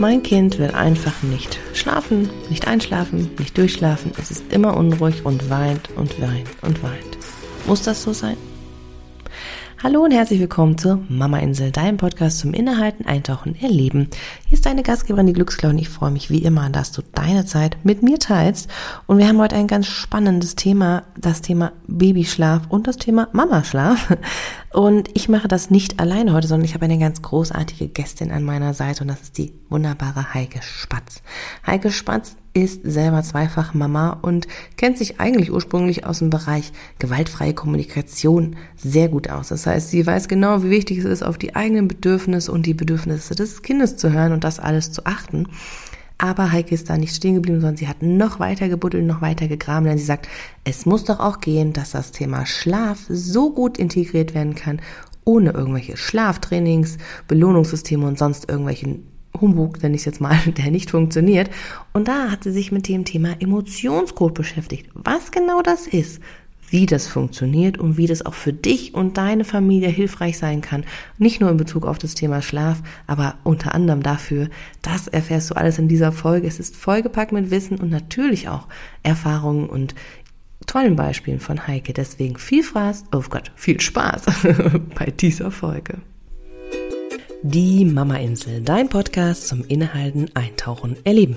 Mein Kind will einfach nicht schlafen, nicht einschlafen, nicht durchschlafen. Es ist immer unruhig und weint und weint und weint. Muss das so sein? Hallo und herzlich willkommen zur Mama Insel, deinem Podcast zum Innehalten, Eintauchen, Erleben. Hier ist deine Gastgeberin, die Glücksklau und ich freue mich wie immer, dass du deine Zeit mit mir teilst. Und wir haben heute ein ganz spannendes Thema, das Thema Babyschlaf und das Thema Mamaschlaf. Und ich mache das nicht alleine heute, sondern ich habe eine ganz großartige Gästin an meiner Seite und das ist die wunderbare Heike Spatz. Heike Spatz ist selber zweifach Mama und kennt sich eigentlich ursprünglich aus dem Bereich gewaltfreie Kommunikation sehr gut aus. Das heißt, sie weiß genau, wie wichtig es ist, auf die eigenen Bedürfnisse und die Bedürfnisse des Kindes zu hören und das alles zu achten. Aber Heike ist da nicht stehen geblieben, sondern sie hat noch weiter gebuddelt, noch weiter gegraben, denn sie sagt, es muss doch auch gehen, dass das Thema Schlaf so gut integriert werden kann, ohne irgendwelche Schlaftrainings, Belohnungssysteme und sonst irgendwelchen Humbug, nenne ich es jetzt mal, der nicht funktioniert. Und da hat sie sich mit dem Thema Emotionscode beschäftigt. Was genau das ist, wie das funktioniert und wie das auch für dich und deine Familie hilfreich sein kann. Nicht nur in Bezug auf das Thema Schlaf, aber unter anderem dafür. Das erfährst du alles in dieser Folge. Es ist vollgepackt mit Wissen und natürlich auch Erfahrungen und tollen Beispielen von Heike. Deswegen viel Spaß, oh Gott, viel Spaß bei dieser Folge. Die Mama Insel, dein Podcast zum Innehalten, Eintauchen, Erleben.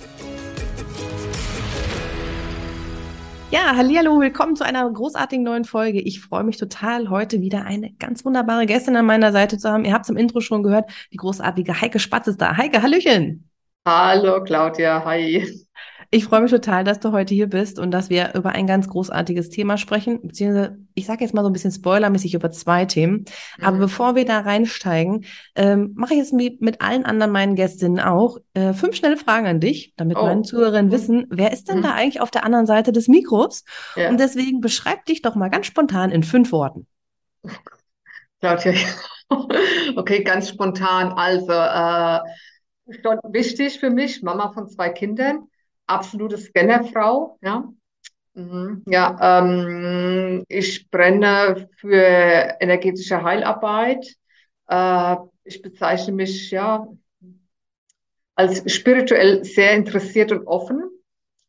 Ja, hallo, willkommen zu einer großartigen neuen Folge. Ich freue mich total, heute wieder eine ganz wunderbare Gästin an meiner Seite zu haben. Ihr habt es im Intro schon gehört, die großartige Heike Spatz ist da. Heike, Hallöchen. Hallo, Claudia, hi. Ich freue mich total, dass du heute hier bist und dass wir über ein ganz großartiges Thema sprechen, beziehungsweise ich sage jetzt mal so ein bisschen spoilermäßig über zwei Themen. Mhm. Aber bevor wir da reinsteigen, ähm, mache ich jetzt mit allen anderen meinen Gästinnen auch äh, fünf schnelle Fragen an dich, damit oh. meine Zuhörerinnen mhm. wissen, wer ist denn mhm. da eigentlich auf der anderen Seite des Mikros? Ja. Und deswegen beschreib dich doch mal ganz spontan in fünf Worten. Claudia, okay, ganz spontan. Also, äh, schon wichtig für mich, Mama von zwei Kindern absolute Scannerfrau, ja. Mhm. Ja, ähm, ich brenne für energetische Heilarbeit. Äh, ich bezeichne mich ja als spirituell sehr interessiert und offen.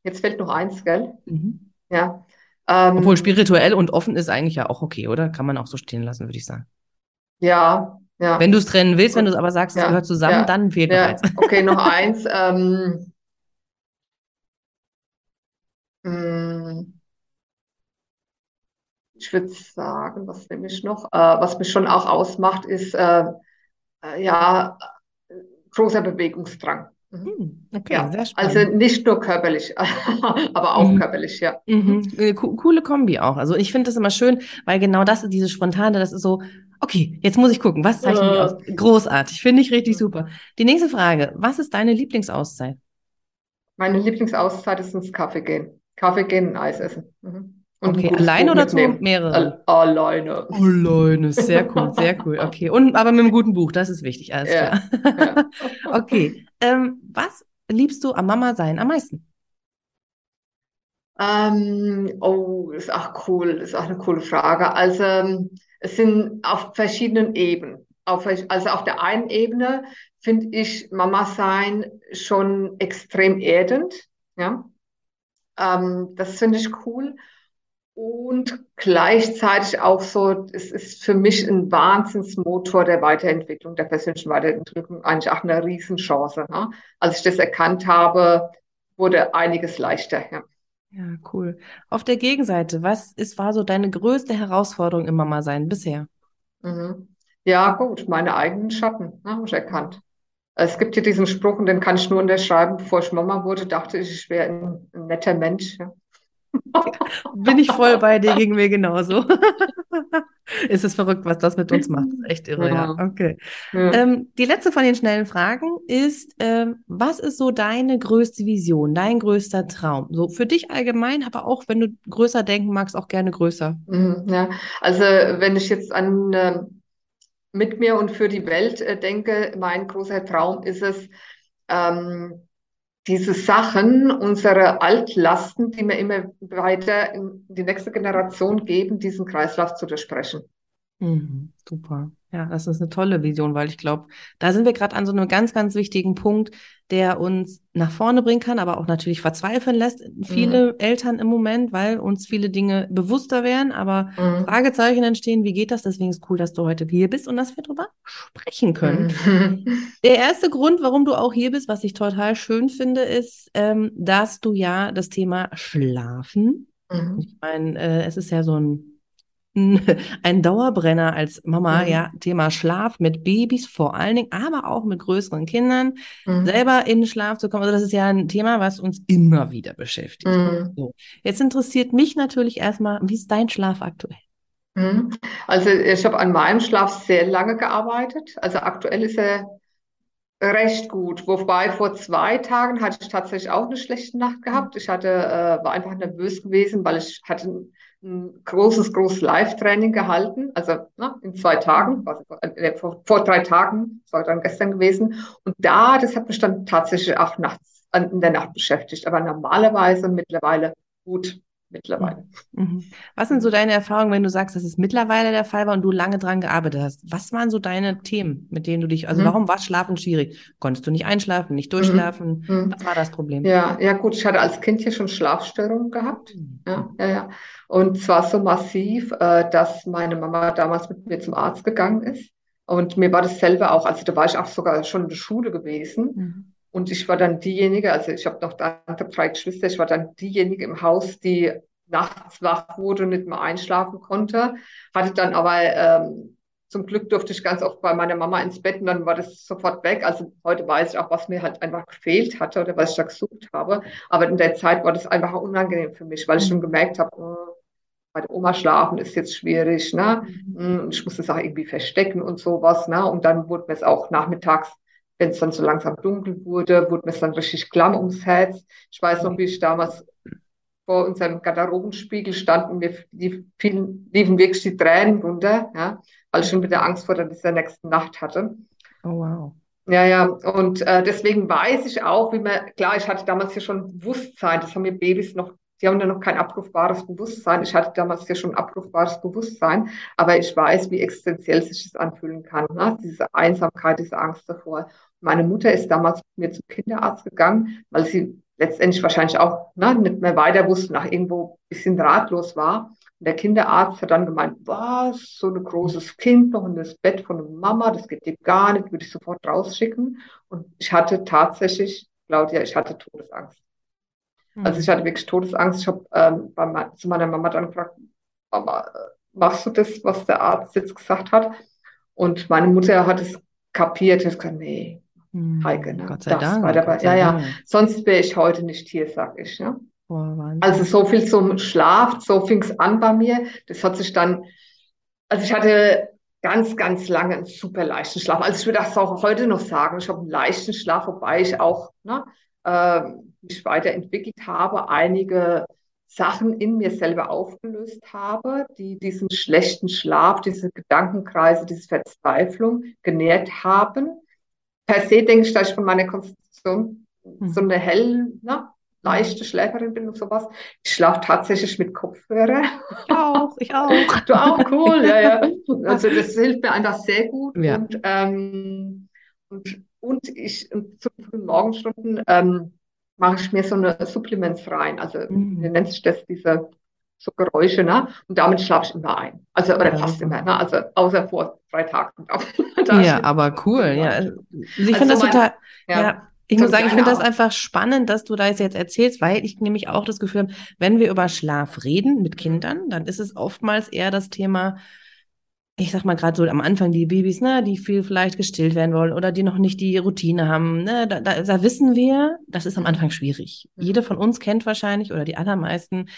Jetzt fällt noch eins, gell? Mhm. Ja. Ähm, Obwohl spirituell und offen ist eigentlich ja auch okay, oder? Kann man auch so stehen lassen, würde ich sagen. Ja, ja. Wenn du es trennen willst, wenn du es aber sagst, es gehört zusammen, ja, dann fehlt ja. noch eins. Okay, noch eins. Ähm, hm. Ich würde sagen, was nehme ich noch? Äh, was mich schon auch ausmacht, ist äh, äh, ja großer Bewegungsdrang. Mhm. Hm, okay, ja, sehr spannend. Also nicht nur körperlich, aber auch mhm. körperlich, ja. Mhm. Äh, coole Kombi auch. Also ich finde das immer schön, weil genau das ist diese spontane, das ist so, okay, jetzt muss ich gucken, was zeichnet mich aus? Großartig, finde ich richtig super. Die nächste Frage, was ist deine Lieblingsauszeit? Meine Lieblingsauszeit ist ins Kaffee gehen. Kaffee gehen und Eis essen. Mhm. Und okay, alleine oder zu mehrere? Alleine. Alleine, sehr cool, sehr cool. Okay, und aber mit einem guten Buch, das ist wichtig, alles ja, klar. Ja. okay, ähm, was liebst du am Mama sein am meisten? Ähm, oh, ist auch cool, ist auch eine coole Frage. Also es sind auf verschiedenen Ebenen. Auf, also auf der einen Ebene finde ich Mama sein schon extrem erdend, ja. Ähm, das finde ich cool. Und gleichzeitig auch so, es ist für mich ein Wahnsinnsmotor der Weiterentwicklung, der persönlichen Weiterentwicklung, eigentlich auch eine Riesenchance. Ne? Als ich das erkannt habe, wurde einiges leichter. Ja. ja, cool. Auf der Gegenseite, was ist, war so deine größte Herausforderung im Mama-Sein bisher? Mhm. Ja, gut, meine eigenen Schatten ne, habe ich erkannt. Es gibt hier diesen Spruch, und den kann ich nur unterschreiben. Bevor ich Mama wurde, dachte ich, ich wäre ein, ein netter Mensch. Bin ich voll bei dir, ging mir genauso. ist es verrückt, was das mit uns macht. Das ist echt irre, ja. ja. Okay. Ja. Ähm, die letzte von den schnellen Fragen ist, ähm, was ist so deine größte Vision, dein größter Traum? So für dich allgemein, aber auch wenn du größer denken magst, auch gerne größer. Mhm, ja, also wenn ich jetzt an äh, mit mir und für die Welt äh, denke, mein großer Traum ist es, ähm, diese Sachen, unsere Altlasten, die wir immer weiter in die nächste Generation geben, diesen Kreislauf zu durchbrechen. Mhm, super. Ja, das ist eine tolle Vision, weil ich glaube, da sind wir gerade an so einem ganz, ganz wichtigen Punkt, der uns nach vorne bringen kann, aber auch natürlich verzweifeln lässt. Viele mhm. Eltern im Moment, weil uns viele Dinge bewusster werden, aber mhm. Fragezeichen entstehen, wie geht das? Deswegen ist cool, dass du heute hier bist und dass wir darüber sprechen können. Mhm. Der erste Grund, warum du auch hier bist, was ich total schön finde, ist, ähm, dass du ja das Thema Schlafen, mhm. ich meine, äh, es ist ja so ein ein Dauerbrenner als Mama, mhm. ja, Thema Schlaf mit Babys vor allen Dingen, aber auch mit größeren Kindern, mhm. selber in den Schlaf zu kommen. Also das ist ja ein Thema, was uns immer wieder beschäftigt. Mhm. So. Jetzt interessiert mich natürlich erstmal, wie ist dein Schlaf aktuell? Mhm. Also ich habe an meinem Schlaf sehr lange gearbeitet. Also aktuell ist er recht gut. Wobei vor zwei Tagen hatte ich tatsächlich auch eine schlechte Nacht gehabt. Ich hatte, äh, war einfach nervös gewesen, weil ich hatte ein großes, großes Live-Training gehalten, also ne, in zwei Tagen, also vor, vor, drei Tagen, das war dann gestern gewesen. Und da, das hat mich dann tatsächlich auch nachts, in der Nacht beschäftigt. Aber normalerweise mittlerweile gut mittlerweile. Mhm. Was sind so deine Erfahrungen, wenn du sagst, dass es mittlerweile der Fall war und du lange dran gearbeitet hast? Was waren so deine Themen, mit denen du dich, also mhm. warum war Schlafen schwierig? Konntest du nicht einschlafen, nicht durchschlafen? Mhm. mhm. Was war das Problem? Ja, ja gut, ich hatte als Kind hier schon Schlafstörungen gehabt. Mhm. Ja, ja, ja. Und zwar so massiv, äh, dass meine Mama damals mit mir zum Arzt gegangen ist. Und mir war das selber auch, also da war ich auch sogar schon in der Schule gewesen. Mhm. Und ich war dann diejenige, also ich habe noch andere drei Geschwister, ich war dann diejenige im Haus, die nachts wach wurde und nicht mehr einschlafen konnte. Hatte dann aber ähm, zum Glück durfte ich ganz oft bei meiner Mama ins Bett und dann war das sofort weg. Also heute weiß ich auch, was mir halt einfach gefehlt hatte oder was ich da gesucht habe. Aber in der Zeit war das einfach unangenehm für mich, weil ich schon gemerkt habe, oh, bei der Oma schlafen ist jetzt schwierig, ne? Mhm. Und ich musste es auch irgendwie verstecken und sowas, ne? Und dann wurde mir es auch nachmittags wenn es dann so langsam dunkel wurde, wurde mir es dann richtig klamm ums Herz. Ich weiß noch, wie ich damals vor unserem Garderobenspiegel stand und mir liefen, liefen wirklich die Tränen runter, ja, weil ich schon wieder Angst vor dieser nächsten Nacht hatte. Oh, wow. Ja, ja, und äh, deswegen weiß ich auch, wie man, klar, ich hatte damals hier schon Bewusstsein, das haben mir Babys noch die haben ja noch kein abrufbares Bewusstsein. Ich hatte damals ja schon abrufbares Bewusstsein, aber ich weiß, wie existenziell sich das anfühlen kann. Ne? Diese Einsamkeit, diese Angst davor. Meine Mutter ist damals mit mir zum Kinderarzt gegangen, weil sie letztendlich wahrscheinlich auch ne, nicht mehr weiter wusste, nach irgendwo ein bisschen ratlos war. Und der Kinderarzt hat dann gemeint, was, so ein großes Kind noch in das Bett von der Mama, das geht dir gar nicht, würde ich sofort rausschicken. Und ich hatte tatsächlich, Claudia, ich hatte Todesangst. Also ich hatte wirklich Todesangst. Ich habe ähm, zu meiner Mama dann gefragt, Mama, machst du das, was der Arzt jetzt gesagt hat? Und meine Mutter hat es kapiert. Ich gesagt, nee, hm, Heike, ne? Gott sei das Dank. War dabei. Ja, ja. Sonst wäre ich heute nicht hier, sag ich. Ne? Oh, also so viel zum Schlaf, so fing es an bei mir. Das hat sich dann, also ich hatte ganz, ganz lange einen super leichten Schlaf. Also ich würde das auch heute noch sagen. Ich habe einen leichten Schlaf, wobei ich auch ne, äh, mich weiterentwickelt habe, einige Sachen in mir selber aufgelöst habe, die diesen schlechten Schlaf, diese Gedankenkreise, diese Verzweiflung genährt haben. Per se denke ich, dass ich von meiner Konstitution so eine hell, ne, leichte Schläferin bin und sowas. Ich schlafe tatsächlich mit Kopfhörer. Ich auch, ich auch. Du auch, cool, ja, ja. Also das hilft mir einfach sehr gut. Ja. Und, ähm, und und ich zu frühen Morgenstunden ähm, mache ich mir so eine Supplements rein. Also mhm. nennt sich das, diese so Geräusche, ne? Und damit schlafe ich immer ein. Also oder ja. fast immer, ne? Also außer vor drei Tagen. ja, aber cool. Ja. Also ich also finde das total. Ja. ja. Ich muss sagen, ich finde das einfach spannend, dass du da jetzt erzählst, weil ich nämlich auch das Gefühl habe, wenn wir über Schlaf reden mit Kindern, dann ist es oftmals eher das Thema, ich sag mal gerade so am Anfang die Babys, ne, die viel vielleicht gestillt werden wollen oder die noch nicht die Routine haben, ne, da, da, da wissen wir, das ist am Anfang schwierig. Mhm. Jede von uns kennt wahrscheinlich oder die allermeisten,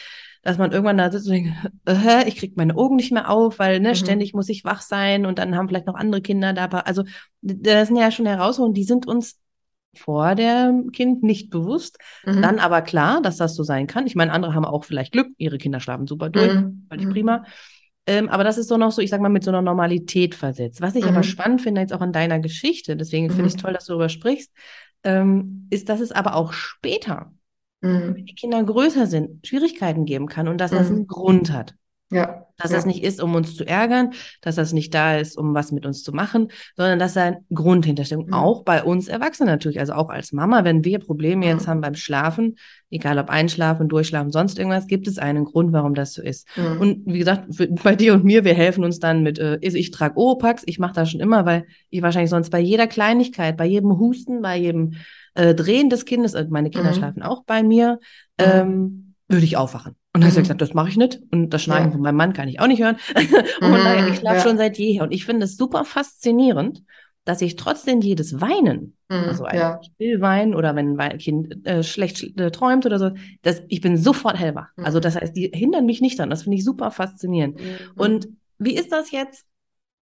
dass man irgendwann da sitzt und denkt, äh, ich krieg meine Augen nicht mehr auf, weil ne, mhm. ständig muss ich wach sein und dann haben vielleicht noch andere Kinder da. Also das sind ja schon Herausforderungen, die sind uns vor dem Kind nicht bewusst. Mhm. Dann aber klar, dass das so sein kann. Ich meine, andere haben auch vielleicht Glück, ihre Kinder schlafen super durch, mhm. völlig prima. Ähm, aber das ist so noch so, ich sag mal, mit so einer Normalität versetzt. Was ich mhm. aber spannend finde, jetzt auch in deiner Geschichte, deswegen mhm. finde ich es toll, dass du darüber sprichst, ähm, ist, dass es aber auch später, mhm. wenn die Kinder größer sind, Schwierigkeiten geben kann und dass das mhm. einen Grund hat. Ja. Dass ja. das nicht ist, um uns zu ärgern, dass das nicht da ist, um was mit uns zu machen, sondern dass da ein Grund hintersteht. Mhm. Auch bei uns Erwachsenen natürlich, also auch als Mama, wenn wir Probleme jetzt mhm. haben beim Schlafen, egal ob Einschlafen, Durchschlafen, sonst irgendwas, gibt es einen Grund, warum das so ist. Mhm. Und wie gesagt, für, bei dir und mir, wir helfen uns dann mit, äh, ich trage Oropax, ich mache das schon immer, weil ich wahrscheinlich sonst bei jeder Kleinigkeit, bei jedem Husten, bei jedem äh, Drehen des Kindes, äh, meine Kinder mhm. schlafen auch bei mir, mhm. ähm, würde ich aufwachen. Und dann mhm. hat er gesagt, das mache ich nicht. Und das Schneiden ja. von meinem Mann kann ich auch nicht hören. und mhm, naja, ich schlafe ja. schon seit jeher. Und ich finde es super faszinierend, dass ich trotzdem jedes Weinen, mhm, also ein ja. Stillwein oder wenn ein Kind äh, schlecht äh, träumt oder so, dass ich bin sofort hellwach. Mhm. Also das heißt, die hindern mich nicht dran. Das finde ich super faszinierend. Mhm. Und wie ist das jetzt?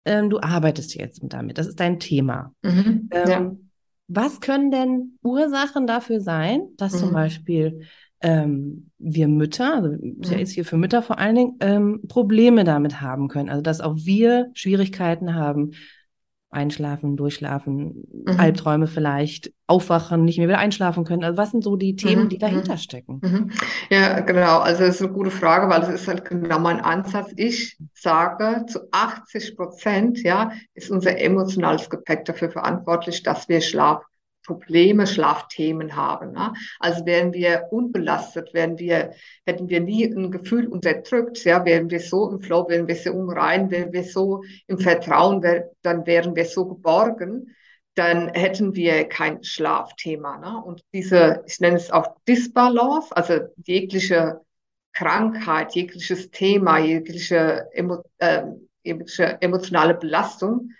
Ähm, du arbeitest jetzt damit. Das ist dein Thema. Mhm. Ähm, was können denn Ursachen dafür sein, dass zum Beispiel ähm, wir Mütter, also ist ja mhm. jetzt hier für Mütter vor allen Dingen, ähm, Probleme damit haben können. Also dass auch wir Schwierigkeiten haben, einschlafen, durchschlafen, mhm. Albträume vielleicht, aufwachen, nicht mehr wieder einschlafen können. Also was sind so die Themen, mhm. die dahinter mhm. stecken? Mhm. Ja, genau. Also das ist eine gute Frage, weil das ist halt genau mein Ansatz. Ich sage, zu 80 Prozent, ja, ist unser emotionales Gepäck dafür verantwortlich, dass wir Schlaf Probleme, Schlafthemen haben. Ne? Also wären wir unbelastet, wären wir, hätten wir nie ein Gefühl unterdrückt, ja, wären wir so im Flow, wären wir so umrein, wären wir so im Vertrauen, wär, dann wären wir so geborgen, dann hätten wir kein Schlafthema. Ne? Und diese, ich nenne es auch Disbalance, also jegliche Krankheit, jegliches Thema, jegliche, äh, jegliche emotionale Belastung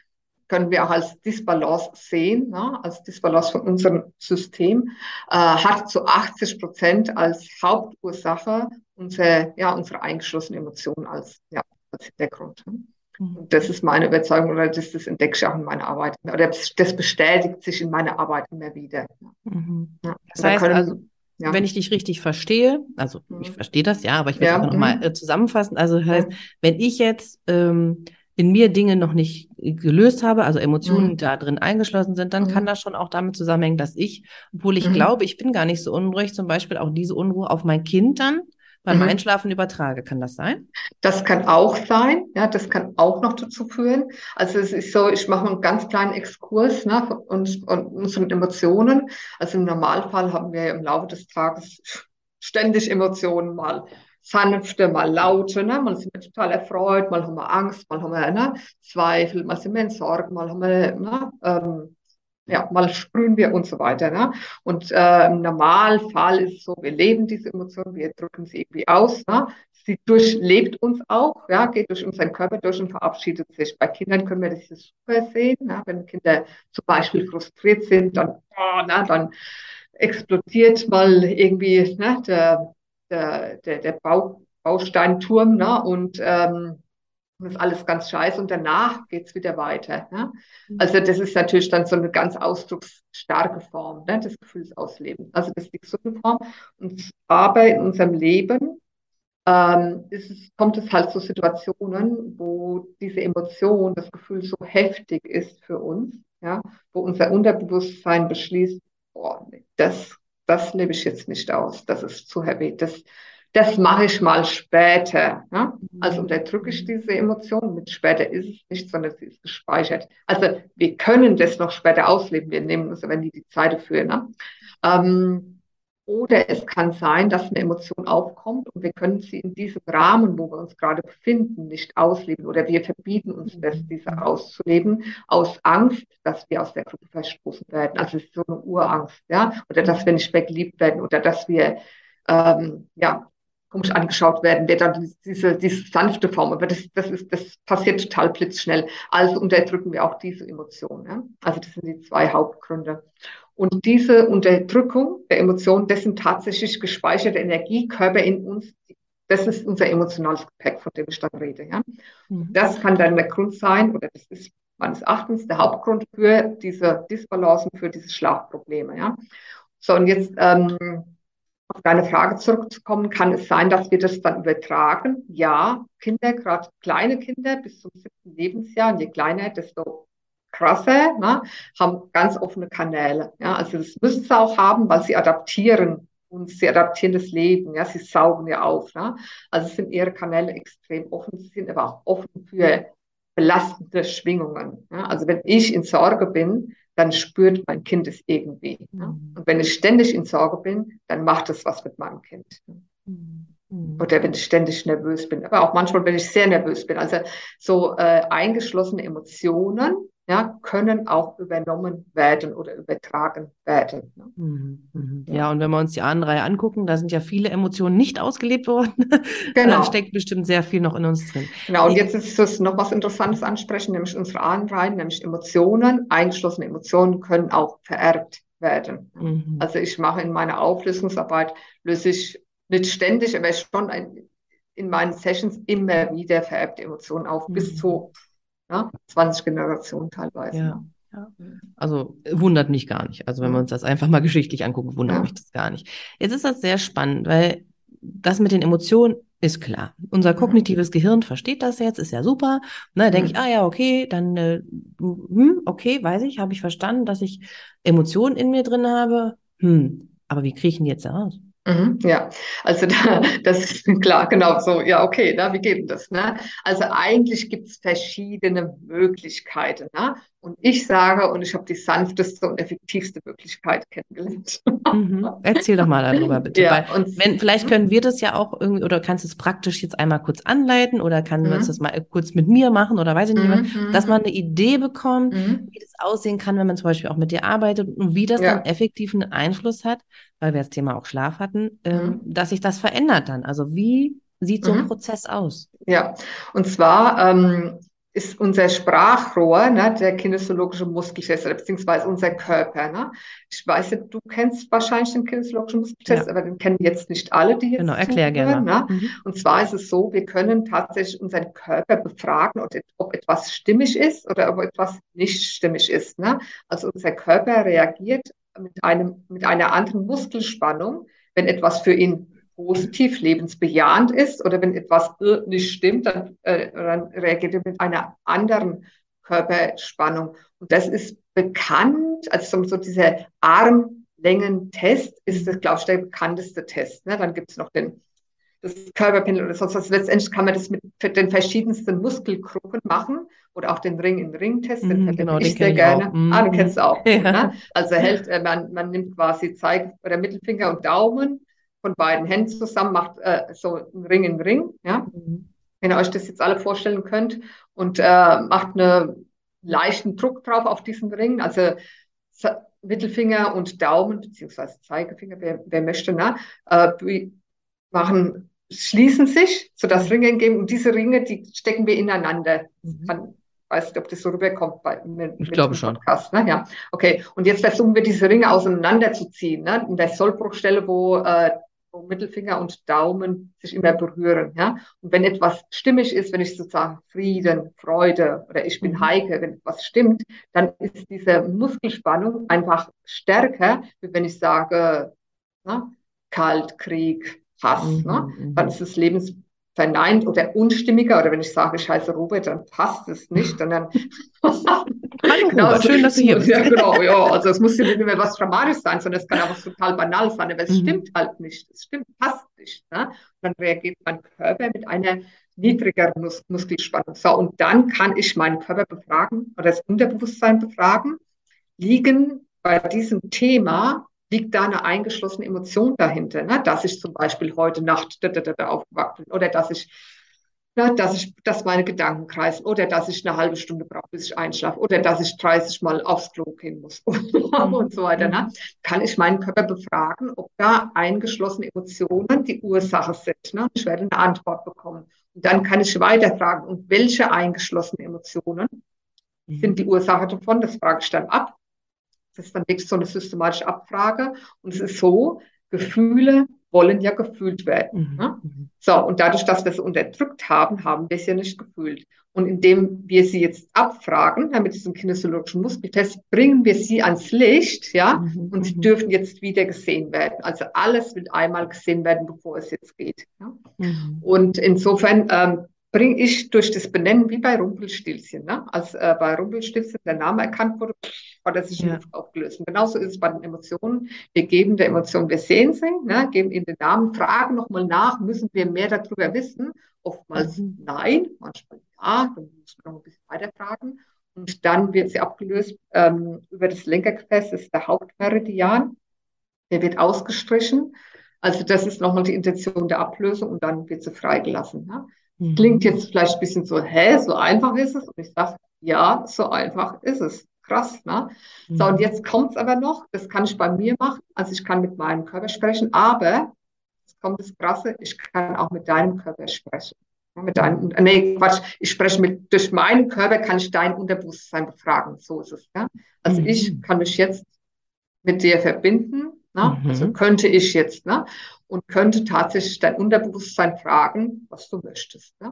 können wir auch als Disbalance sehen, ne, als Disbalance von unserem System, äh, hat zu 80 Prozent als Hauptursache unsere, ja, unsere eingeschlossene Emotionen als, ja, als Hintergrund. Ne? Mhm. Und das ist meine Überzeugung, oder das, das entdecke ich auch in meiner Arbeit. Oder das bestätigt sich in meiner Arbeit immer wieder. Mhm. Ja. Das heißt können, also, ja. wenn ich dich richtig verstehe, also mhm. ich verstehe das ja, aber ich will es ja. nochmal mhm. äh, zusammenfassen. Also heißt, wenn ich jetzt ähm, in mir Dinge noch nicht gelöst habe, also Emotionen mhm. da drin eingeschlossen sind, dann mhm. kann das schon auch damit zusammenhängen, dass ich, obwohl ich mhm. glaube, ich bin gar nicht so unruhig, zum Beispiel auch diese Unruhe auf mein Kind dann beim mhm. Einschlafen übertrage. Kann das sein? Das kann auch sein. Ja, das kann auch noch dazu führen. Also es ist so, ich mache einen ganz kleinen Exkurs ne, uns und unseren Emotionen. Also im Normalfall haben wir im Laufe des Tages ständig Emotionen mal sanfte, mal laute, ne? mal sind wir total erfreut, mal haben wir Angst, mal haben wir ne? Zweifel, mal sind wir in Sorgen, mal haben wir, ne? ähm, ja, mal sprühen wir und so weiter. Ne? Und äh, im Normalfall ist es so, wir leben diese Emotionen, wir drücken sie irgendwie aus. Ne? Sie durchlebt uns auch, ja, geht durch unseren Körper durch und verabschiedet sich. Bei Kindern können wir das super sehen. Ne? Wenn Kinder zum Beispiel frustriert sind, dann, oh, na, dann explodiert mal irgendwie ne, der, der, der, der Bau, Bausteinturm, ne? Und ähm, das ist alles ganz scheiße und danach geht es wieder weiter. Ne? Mhm. Also das ist natürlich dann so eine ganz ausdrucksstarke Form ne, des Gefühlsauslebens. Also das ist die gesunde Form. Und aber in unserem Leben ähm, es, kommt es halt zu Situationen, wo diese Emotion, das Gefühl so heftig ist für uns, ja, wo unser Unterbewusstsein beschließt, boah, das das lebe ich jetzt nicht aus, das ist zu heavy, das, das mache ich mal später. Ne? Also unterdrücke ich diese Emotion, mit später ist es nicht, sondern sie ist gespeichert. Also wir können das noch später ausleben, wir nehmen uns aber nie die Zeit dafür. Ne? Ähm, oder es kann sein, dass eine Emotion aufkommt und wir können sie in diesem Rahmen, wo wir uns gerade befinden, nicht ausleben. Oder wir verbieten uns das, diese auszuleben, aus Angst, dass wir aus der Gruppe verstoßen werden. Also es ist so eine Urangst, ja. Oder dass wir nicht mehr geliebt werden oder dass wir ähm, ja, komisch angeschaut werden, wer dann diese, diese sanfte Form, aber das, das, ist, das passiert total blitzschnell. Also unterdrücken wir auch diese Emotionen. Ja? Also das sind die zwei Hauptgründe. Und diese Unterdrückung der Emotionen, das sind tatsächlich gespeicherte Energiekörper in uns. Das ist unser emotionales Gepäck, von dem ich dann rede. Ja? Mhm. Das kann dann der Grund sein, oder das ist meines Erachtens der Hauptgrund für diese Disbalancen, für diese Schlafprobleme. Ja? So, und jetzt ähm, auf deine Frage zurückzukommen, kann es sein, dass wir das dann übertragen? Ja, Kinder, gerade kleine Kinder bis zum siebten Lebensjahr, und je kleiner, desto krasser, ne, haben ganz offene Kanäle. Ja, also das müssen sie auch haben, weil sie adaptieren und sie adaptieren das Leben, ja, sie saugen ja auf. Ne? Also sind ihre Kanäle extrem offen, sie sind aber auch offen für belastende Schwingungen. Ja? Also wenn ich in Sorge bin, dann spürt mein Kind es irgendwie. Ja? Mhm. Und wenn ich ständig in Sorge bin, dann macht es was mit meinem Kind. Mhm. Oder wenn ich ständig nervös bin, aber auch manchmal, wenn ich sehr nervös bin. Also so äh, eingeschlossene Emotionen ja, können auch übernommen werden oder übertragen werden. Ne? Mhm, mhm. Ja. ja, und wenn wir uns die drei angucken, da sind ja viele Emotionen nicht ausgelebt worden. Genau. da steckt bestimmt sehr viel noch in uns drin. Genau, und jetzt ist es noch was Interessantes ansprechen, nämlich unsere anderen nämlich Emotionen, eingeschlossene Emotionen können auch vererbt werden. Mhm. Also ich mache in meiner Auflösungsarbeit, löse ich nicht ständig, aber schon ein, in meinen Sessions immer wieder vererbte Emotionen auf, mhm. bis zu ja? 20 Generationen teilweise. Ja. Ja. Also wundert mich gar nicht. Also wenn wir uns das einfach mal geschichtlich angucken, wundert ja. mich das gar nicht. Jetzt ist das sehr spannend, weil das mit den Emotionen ist klar. Unser kognitives Gehirn versteht das jetzt, ist ja super. Na, denke ich, ah ja, okay, dann, äh, hm, okay, weiß ich, habe ich verstanden, dass ich Emotionen in mir drin habe. Hm, aber wie kriege ich denn jetzt raus? Mhm, ja, also da, das ist klar, genau so. Ja, okay, na, wie geht denn das? Ne? Also eigentlich gibt es verschiedene Möglichkeiten. Ne? Und ich sage, und ich habe die sanfteste und effektivste Möglichkeit kennengelernt. Mhm. Erzähl doch mal darüber, bitte. Ja, Weil, und, wenn, vielleicht können wir das ja auch irgendwie, oder kannst du es praktisch jetzt einmal kurz anleiten oder kann mhm. das mal kurz mit mir machen oder weiß ich nicht, mhm. dass man eine Idee bekommt, mhm. wie das aussehen kann, wenn man zum Beispiel auch mit dir arbeitet und wie das ja. dann effektiven Einfluss hat, weil wir das Thema auch Schlaf hatten, ähm, mhm. dass sich das verändert dann. Also wie sieht so ein mhm. Prozess aus? Ja, und zwar ähm, ist unser Sprachrohr, ne, der kinesiologische Muskeltest, oder beziehungsweise unser Körper. Ne? Ich weiß nicht, du kennst wahrscheinlich den kinesiologischen Muskeltest, ja. aber den kennen jetzt nicht alle, die jetzt Genau, erklär gerne. Ne? Mhm. Und zwar ist es so, wir können tatsächlich unseren Körper befragen, ob etwas stimmig ist oder ob etwas nicht stimmig ist. Ne? Also unser Körper reagiert mit, einem, mit einer anderen Muskelspannung, wenn etwas für ihn positiv, lebensbejahend ist oder wenn etwas nicht stimmt, dann, äh, dann reagiert er mit einer anderen Körperspannung. Und das ist bekannt, also so dieser Armlängentest ist, das, glaube ich, der bekannteste Test. Ne? Dann gibt es noch den, das Körperpendel oder sonst was. Letztendlich kann man das mit den verschiedensten Muskelgruppen machen oder auch den Ring-in-Ring-Test, den, mm, genau, den ich sehr gerne. Mm. Ah, den kennst du auch. Ja. Ne? Also hält, äh, man, man nimmt quasi Zeig- oder Mittelfinger und Daumen von beiden Händen zusammen, macht äh, so ein Ring in Ring, ja. Mhm. Wenn ihr euch das jetzt alle vorstellen könnt und äh, macht einen leichten Druck drauf auf diesen Ring, also Mittelfinger und Daumen, beziehungsweise Zeigefinger, wer, wer möchte, ne, äh, machen, schließen sich, sodass Ringe entgehen und diese Ringe, die stecken wir ineinander. Mhm. Kann, weiß nicht, ob das so rüberkommt bei mit, Ich glaube schon. Podcast, ne? Ja, okay. Und jetzt versuchen wir diese Ringe auseinanderzuziehen, ne? In der Sollbruchstelle, wo äh, wo Mittelfinger und Daumen sich immer berühren. Ja? Und wenn etwas stimmig ist, wenn ich sozusagen Frieden, Freude oder ich bin mhm. Heike, wenn etwas stimmt, dann ist diese Muskelspannung einfach stärker, wie wenn ich sage, na, Kalt, Krieg, Hass. Mhm. Ne? Mhm. Dann ist das Lebens verneint oder unstimmiger oder wenn ich sage, ich heiße Robert, dann passt es nicht, sondern Hallo genau, Robert, schön, dass du hier bist. Ja, genau, ja, also es muss ja nicht mehr was Dramatisches sein, sondern es kann auch was total banal sein, aber es mhm. stimmt halt nicht, es stimmt, passt nicht. Ne? Dann reagiert mein Körper mit einer niedrigeren Mus Muskelspannung. So, und dann kann ich meinen Körper befragen oder das Unterbewusstsein befragen, liegen bei diesem Thema liegt da eine eingeschlossene Emotion dahinter, ne? dass ich zum Beispiel heute Nacht aufgewacht bin oder dass ich na, dass, ich, dass meine Gedanken kreisen oder dass ich eine halbe Stunde brauche, bis ich einschlafe oder dass ich 30 Mal aufs Klo gehen muss und so weiter. Ne? Kann ich meinen Körper befragen, ob da eingeschlossene Emotionen die Ursache sind. Ne? Ich werde eine Antwort bekommen. Und dann kann ich weiterfragen, und welche eingeschlossenen Emotionen mhm. sind die Ursache davon? Das frage ich dann ab. Das ist dann wirklich so eine systematische Abfrage. Und es ist so, Gefühle wollen ja gefühlt werden. Mhm. Ne? Mhm. So, und dadurch, dass wir sie unterdrückt haben, haben wir sie ja nicht gefühlt. Und indem wir sie jetzt abfragen, mit diesem kinesiologischen Muskeltest, bringen wir sie ans Licht, ja, mhm. und sie mhm. dürfen jetzt wieder gesehen werden. Also alles wird einmal gesehen werden, bevor es jetzt geht. Ja? Mhm. Und insofern ähm, bringe ich durch das Benennen wie bei Rumpelstilzchen. Ne? Als äh, bei Rumpelstilzchen der Name erkannt wurde, hat er sich ja. aufgelöst. Und genauso ist es bei den Emotionen. Wir geben der Emotion, wir sehen sie, ne? geben ihnen den Namen, fragen nochmal nach, müssen wir mehr darüber wissen? Oftmals mhm. nein, manchmal ja, dann muss man noch ein bisschen weiter fragen. Und dann wird sie abgelöst ähm, über das Lenkergefäß, das ist der Hauptmeridian. Der wird ausgestrichen. Also das ist nochmal die Intention der Ablösung und dann wird sie freigelassen. Ne? Mhm. Klingt jetzt vielleicht ein bisschen so, hä, so einfach ist es? Und ich sage, ja, so einfach ist es. Krass, ne? Mhm. So, und jetzt kommt es aber noch, das kann ich bei mir machen, also ich kann mit meinem Körper sprechen, aber, jetzt kommt das Krasse, ich kann auch mit deinem Körper sprechen. Mit deinem, nee, Quatsch, ich spreche mit, durch meinen Körper kann ich dein Unterbewusstsein befragen, so ist es. Ja? Also mhm. ich kann mich jetzt mit dir verbinden, ne? Mhm. also könnte ich jetzt, ne? und könnte tatsächlich dein Unterbewusstsein fragen, was du möchtest. Ne?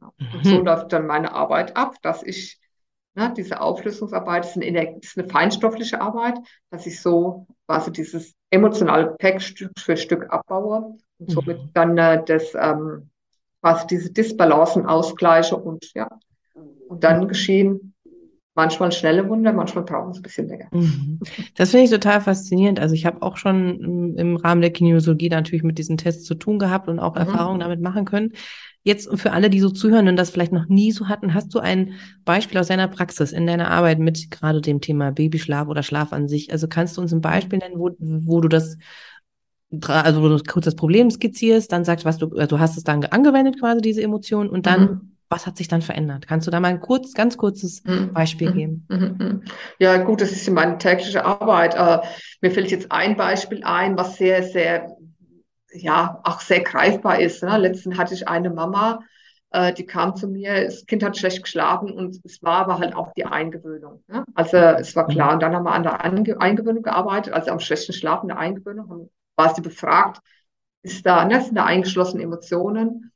Und mhm. so läuft dann meine Arbeit ab, dass ich ne, diese Auflösungsarbeit, ist eine, ist eine feinstoffliche Arbeit, dass ich so quasi dieses emotionale Pack Stück für Stück abbaue und mhm. somit dann äh, das ähm, quasi diese Disbalancen ausgleiche und ja, und dann geschehen manchmal schnelle Wunder, manchmal brauchen es ein bisschen länger. Mhm. Das finde ich total faszinierend. Also ich habe auch schon im Rahmen der Kinesiologie natürlich mit diesen Tests zu tun gehabt und auch mhm. Erfahrungen damit machen können. Jetzt für alle, die so zuhören und das vielleicht noch nie so hatten, hast du ein Beispiel aus deiner Praxis in deiner Arbeit mit gerade dem Thema Babyschlaf oder Schlaf an sich? Also kannst du uns ein Beispiel nennen, wo, wo du das also wo du kurz das Problem skizzierst, dann sagst, was du, also du hast es dann angewendet quasi diese Emotion und dann mhm was hat sich dann verändert? Kannst du da mal ein kurz, ganz kurzes mhm. Beispiel mhm. geben? Mhm. Ja, gut, das ist meine tägliche Arbeit. Äh, mir fällt jetzt ein Beispiel ein, was sehr, sehr, ja, auch sehr greifbar ist. Ne? Letztens hatte ich eine Mama, äh, die kam zu mir, das Kind hat schlecht geschlafen und es war aber halt auch die Eingewöhnung. Ne? Also es war klar. Und dann haben wir an der Ange Eingewöhnung gearbeitet, also am schlechten Schlafen der Eingewöhnung, haben, war sie befragt, ist da, ne, sind da eingeschlossene Emotionen.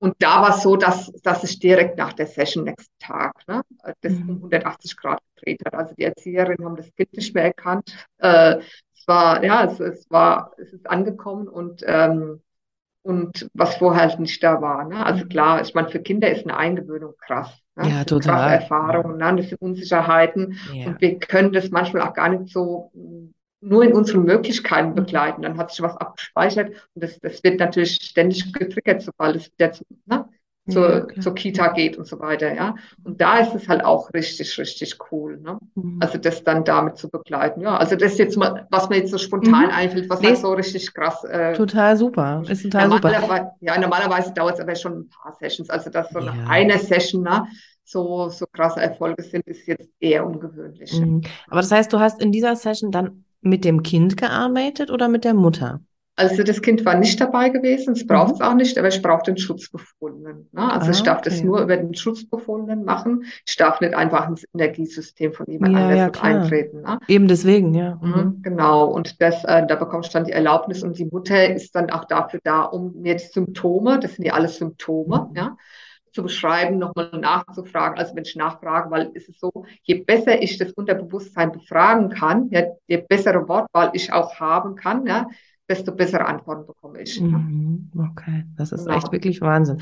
Und da war es so, dass, dass sich direkt nach der Session nächsten Tag ne, das um 180 mhm. Grad gedreht hat. Also die Erzieherinnen haben das Kind nicht mehr erkannt. Äh, es war, ja, es, es war, es ist angekommen und, ähm, und was vorher halt nicht da war. Ne? Also mhm. klar, ich meine, für Kinder ist eine Eingewöhnung krass. Ne? Ja, total. Krasse Erfahrungen, ne? das sind Unsicherheiten. Ja. Und wir können das manchmal auch gar nicht so nur in unseren Möglichkeiten begleiten. Dann hat sich was abgespeichert und das, das wird natürlich ständig getriggert, sobald es wieder zu, ne, zur, ja, zur Kita geht und so weiter. Ja. Und da ist es halt auch richtig, richtig cool. Ne? Mhm. Also das dann damit zu begleiten. Ja, also das ist jetzt mal, was mir jetzt so spontan mhm. einfällt, was nee, halt so richtig krass. Äh, total super. Ist total super. Ja, normalerweise dauert es aber schon ein paar Sessions. Also dass so ja. eine Session, ne, so, so krasse Erfolge sind, ist jetzt eher ungewöhnlich. Mhm. Aber das heißt, du hast in dieser Session dann mit dem Kind gearbeitet oder mit der Mutter? Also das Kind war nicht dabei gewesen, es braucht es mhm. auch nicht, aber ich brauche den Schutzbefohlenen. Ne? Also ah, ich darf okay. das nur über den Schutzbefohlenen machen. Ich darf nicht einfach ins Energiesystem von jemand ja, anderem ja, eintreten. Ne? Eben deswegen, ja. Mhm. mhm. Genau, und das, äh, da bekommst du dann die Erlaubnis und die Mutter ist dann auch dafür da, um mir die Symptome, das sind ja alles Symptome, mhm. ja, zu beschreiben, nochmal nachzufragen, also wenn ich nachfrage, weil es ist so, je besser ich das Unterbewusstsein befragen kann, ja, je bessere Wortwahl ich auch haben kann, ja, desto bessere Antworten bekomme ich. Mhm, okay, das ist genau. echt wirklich Wahnsinn.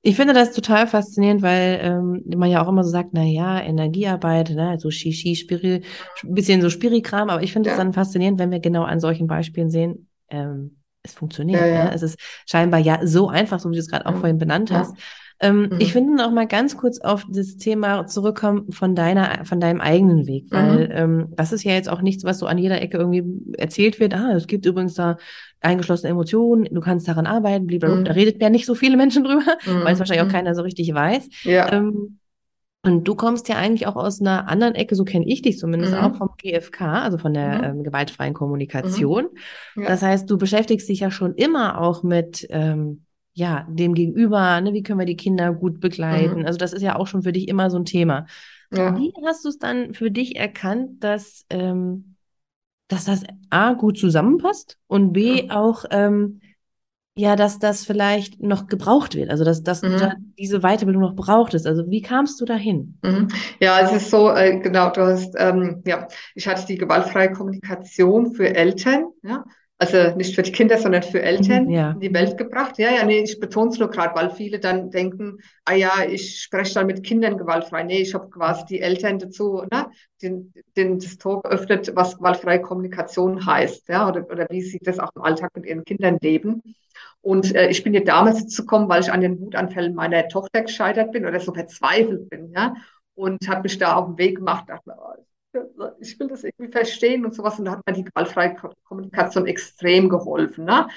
Ich finde das total faszinierend, weil ähm, man ja auch immer so sagt, na ja, Energiearbeit, ne, so Shishi, Spiri, ein bisschen so Spirikram, aber ich finde es ja. dann faszinierend, wenn wir genau an solchen Beispielen sehen, ähm, es funktioniert. Ja, ja. Ne? Es ist scheinbar ja so einfach, so wie du es gerade auch vorhin benannt hast. Ähm, mhm. Ich finde noch mal ganz kurz auf das Thema zurückkommen von deiner, von deinem eigenen Weg, weil mhm. ähm, das ist ja jetzt auch nichts, was so an jeder Ecke irgendwie erzählt wird. Ah, es gibt übrigens da eingeschlossene Emotionen, du kannst daran arbeiten, blablabla. Mhm. da redet ja nicht so viele Menschen drüber, mhm. weil es wahrscheinlich auch mhm. keiner so richtig weiß. Ja. Ähm, und du kommst ja eigentlich auch aus einer anderen Ecke, so kenne ich dich zumindest mhm. auch vom GFK, also von der mhm. ähm, gewaltfreien Kommunikation. Mhm. Ja. Das heißt, du beschäftigst dich ja schon immer auch mit ähm, ja, dem Gegenüber, ne, wie können wir die Kinder gut begleiten? Mhm. Also das ist ja auch schon für dich immer so ein Thema. Ja. Wie hast du es dann für dich erkannt, dass, ähm, dass das A gut zusammenpasst und B mhm. auch ähm, ja, dass das vielleicht noch gebraucht wird, also dass, dass mhm. da diese Weiterbildung noch braucht ist. Also wie kamst du dahin? Mhm. Ja, es ist so, äh, genau, du hast, ähm, ja, ich hatte die gewaltfreie Kommunikation für Eltern, ja, also nicht für die Kinder, sondern für Eltern mhm, ja. in die Welt gebracht. Ja, ja, nee, ich betone es nur gerade, weil viele dann denken, ah ja, ich spreche dann mit Kindern gewaltfrei. Nee, ich habe quasi die Eltern dazu, ne, den, den das Tor geöffnet, was gewaltfreie Kommunikation heißt, ja, oder, oder wie sie das auch im Alltag mit ihren Kindern leben. Und äh, ich bin hier damals gekommen, weil ich an den Wutanfällen meiner Tochter gescheitert bin oder so verzweifelt bin, ja, und habe mich da auf den Weg gemacht, dachte, oh, ich will das irgendwie verstehen und sowas. Und da hat mir die gewaltfreie Kommunikation extrem geholfen. Ne?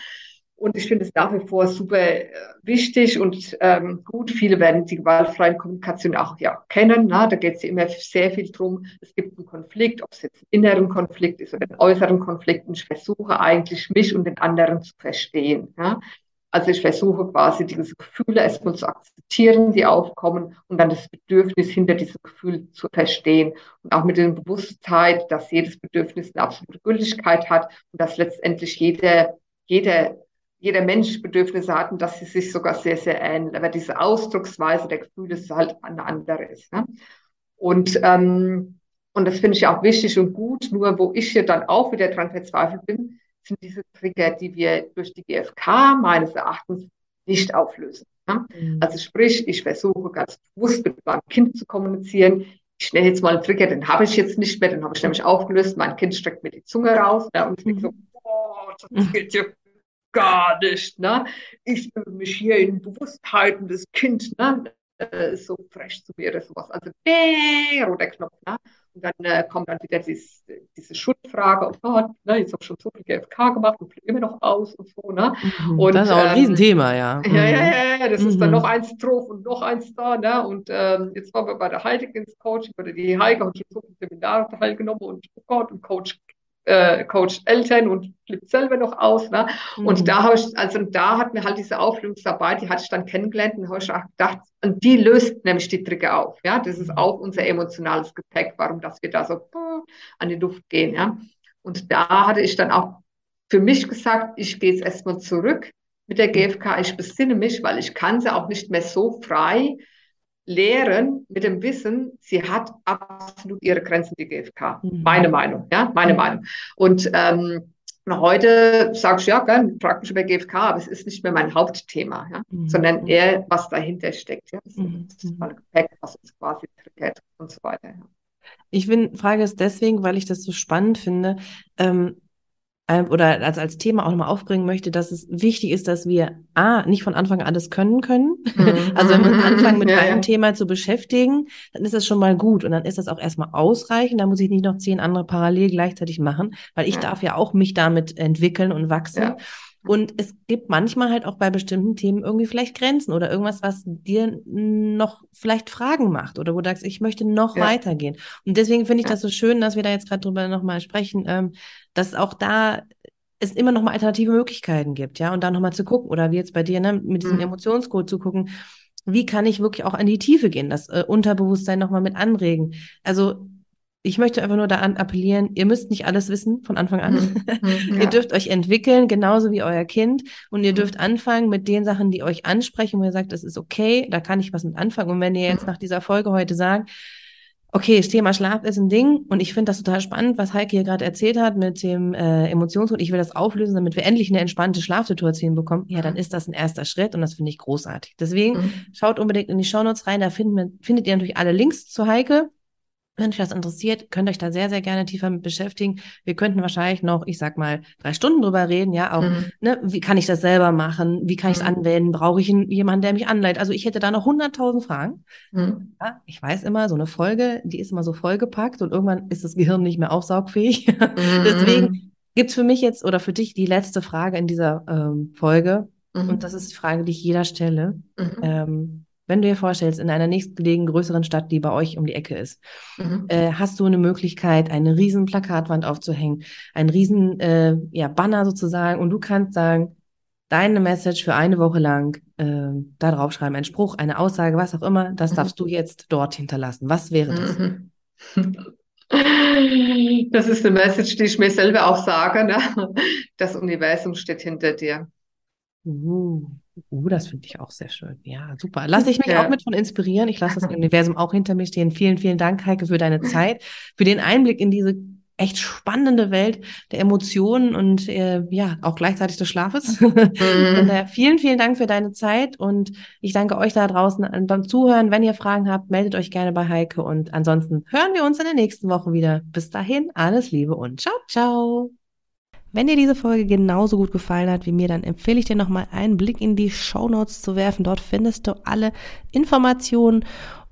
Und ich finde es nach wie vor super äh, wichtig und ähm, gut. Viele werden die gewaltfreie Kommunikation auch ja, kennen. Ne? Da geht es immer sehr viel drum. Es gibt einen Konflikt, ob es jetzt einen inneren Konflikt ist oder einen äußeren Konflikt. Und ich versuche eigentlich, mich und den anderen zu verstehen. Ne? Also ich versuche quasi diese Gefühle erstmal zu akzeptieren, die aufkommen und dann das Bedürfnis hinter diesem Gefühl zu verstehen. Und auch mit der Bewusstheit, dass jedes Bedürfnis eine absolute Gültigkeit hat und dass letztendlich jeder, jeder, jeder Mensch Bedürfnisse hat und dass sie sich sogar sehr, sehr ähneln. Aber diese Ausdrucksweise der Gefühle ist halt eine andere ist. Ne? Und, ähm, und das finde ich auch wichtig und gut. Nur wo ich hier dann auch wieder dran verzweifelt bin, sind diese Trigger, die wir durch die GfK meines Erachtens nicht auflösen. Ja? Mhm. Also sprich, ich versuche ganz bewusst mit meinem Kind zu kommunizieren. Ich nenne jetzt mal einen Trigger, den habe ich jetzt nicht mehr, den habe ich nämlich aufgelöst. Mein Kind streckt mir die Zunge raus ja, und ich denke so, oh, das geht ja gar nicht. Ne? Ich will mich hier in Bewusstheit und das Kind ne, äh, so frech zu mir oder sowas. Also, der roter Knopf. Ne? Und dann äh, kommt dann wieder dies, diese Schuldfrage, oh Gott, ne, jetzt habe ich schon so viel GFK gemacht und fliege immer noch aus und so. Ne? Mhm, und, das ist auch ein ähm, Riesenthema, ja. Ja, ja, mhm. ja, ja, das mhm. ist dann mhm. noch eins drauf und noch eins da. Ne? Und ähm, jetzt waren wir bei der Heike ins Coaching, oder die Heike hat schon so viele Seminare teilgenommen und oh Gott, und Coach äh, coacht Eltern und flippt selber noch aus. Ne? Mhm. Und da habe ich, also da hat mir halt diese Auflösungsarbeit, die hatte ich dann kennengelernt und habe ich auch gedacht, und die löst nämlich die Trigger auf. Ja, das ist mhm. auch unser emotionales Gepäck, warum dass wir da so an die Luft gehen. Ja, und da hatte ich dann auch für mich gesagt, ich gehe jetzt erstmal zurück mit der GfK. Ich besinne mich, weil ich kann sie auch nicht mehr so frei lehren mit dem Wissen, sie hat absolut ihre Grenzen, die GfK. Mhm. Meine Meinung, ja, meine mhm. Meinung. Und ähm, heute sage ich, ja, gern, frag mich über GfK, aber es ist nicht mehr mein Hauptthema, ja, mhm. sondern eher, was dahinter steckt. Ja. Das mhm. ist mal Gepäck, was uns quasi triggert und so weiter. Ja. Ich bin, frage es deswegen, weil ich das so spannend finde. Ähm, ähm, oder als, als Thema auch nochmal aufbringen möchte, dass es wichtig ist, dass wir A, nicht von Anfang an alles können können. Mhm. also wenn wir anfangen, mit ja, einem ja. Thema zu beschäftigen, dann ist das schon mal gut und dann ist das auch erstmal ausreichend. Da muss ich nicht noch zehn andere parallel gleichzeitig machen, weil ich ja. darf ja auch mich damit entwickeln und wachsen. Und es gibt manchmal halt auch bei bestimmten Themen irgendwie vielleicht Grenzen oder irgendwas, was dir noch vielleicht Fragen macht oder wo du sagst, ich möchte noch ja. weitergehen. Und deswegen finde ich das so schön, dass wir da jetzt gerade drüber nochmal sprechen, ähm, dass auch da es immer noch mal alternative Möglichkeiten gibt, ja, und dann noch mal zu gucken oder wie jetzt bei dir, ne, mit diesem mhm. Emotionscode zu gucken, wie kann ich wirklich auch an die Tiefe gehen, das äh, Unterbewusstsein noch mal mit anregen. Also ich möchte einfach nur daran appellieren, ihr müsst nicht alles wissen von Anfang an. Mhm. mhm. Ja. ihr dürft euch entwickeln, genauso wie euer Kind. Und ihr mhm. dürft anfangen mit den Sachen, die euch ansprechen, wo ihr sagt, das ist okay, da kann ich was mit anfangen. Und wenn ihr jetzt mhm. nach dieser Folge heute sagt, okay, das Thema Schlaf ist ein Ding und ich finde das total spannend, was Heike hier gerade erzählt hat mit dem äh, Emotionscode. Ich will das auflösen, damit wir endlich eine entspannte Schlafsituation bekommen. Ja, dann ist das ein erster Schritt und das finde ich großartig. Deswegen mhm. schaut unbedingt in die Shownotes rein, da finden, findet ihr natürlich alle Links zu Heike wenn euch das interessiert, könnt euch da sehr, sehr gerne tiefer mit beschäftigen. Wir könnten wahrscheinlich noch, ich sag mal, drei Stunden drüber reden, ja, auch, mhm. ne, wie kann ich das selber machen? Wie kann ich es mhm. anwenden? Brauche ich jemanden, der mich anleitet? Also ich hätte da noch hunderttausend Fragen. Mhm. Ja, ich weiß immer, so eine Folge, die ist immer so vollgepackt und irgendwann ist das Gehirn nicht mehr aufsaugfähig. Deswegen gibt's für mich jetzt oder für dich die letzte Frage in dieser ähm, Folge. Und mhm. das ist die Frage, die ich jeder stelle. Mhm. Ähm, wenn du dir vorstellst, in einer nächstgelegenen größeren Stadt, die bei euch um die Ecke ist, mhm. äh, hast du eine Möglichkeit, eine riesen Plakatwand aufzuhängen, ein riesen äh, ja, Banner sozusagen und du kannst sagen, deine Message für eine Woche lang äh, da draufschreiben, ein Spruch, eine Aussage, was auch immer, das mhm. darfst du jetzt dort hinterlassen. Was wäre das? Mhm. Das ist eine Message, die ich mir selber auch sage. Ne? Das Universum steht hinter dir. Uh. Uh, das finde ich auch sehr schön. Ja, super. Lasse ich mich ja. auch mit von inspirieren. Ich lasse das Universum auch hinter mir stehen. Vielen, vielen Dank, Heike, für deine Zeit, für den Einblick in diese echt spannende Welt der Emotionen und äh, ja, auch gleichzeitig des Schlafes. Mhm. und, äh, vielen, vielen Dank für deine Zeit und ich danke euch da draußen beim Zuhören. Wenn ihr Fragen habt, meldet euch gerne bei Heike und ansonsten hören wir uns in der nächsten Woche wieder. Bis dahin, alles Liebe und ciao, ciao. Wenn dir diese Folge genauso gut gefallen hat wie mir, dann empfehle ich dir nochmal einen Blick in die Show Notes zu werfen. Dort findest du alle Informationen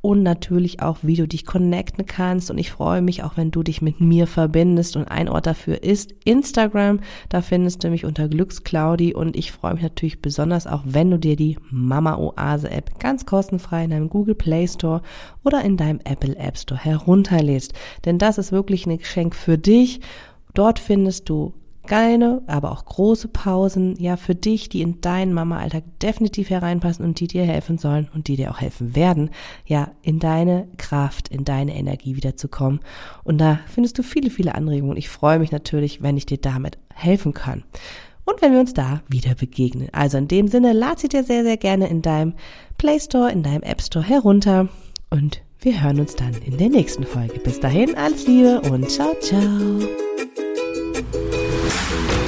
und natürlich auch, wie du dich connecten kannst. Und ich freue mich auch, wenn du dich mit mir verbindest. Und ein Ort dafür ist Instagram. Da findest du mich unter Glücksclaudi. Und ich freue mich natürlich besonders auch, wenn du dir die Mama Oase App ganz kostenfrei in deinem Google Play Store oder in deinem Apple App Store herunterlädst. Denn das ist wirklich ein Geschenk für dich. Dort findest du kleine, aber auch große Pausen, ja, für dich, die in deinen Mama-Alltag definitiv hereinpassen und die dir helfen sollen und die dir auch helfen werden, ja, in deine Kraft, in deine Energie wiederzukommen. Und da findest du viele, viele Anregungen. Ich freue mich natürlich, wenn ich dir damit helfen kann. Und wenn wir uns da wieder begegnen. Also in dem Sinne, lad sie dir sehr, sehr gerne in deinem Play Store, in deinem App Store herunter und wir hören uns dann in der nächsten Folge. Bis dahin, alles Liebe und ciao, ciao. Thank you.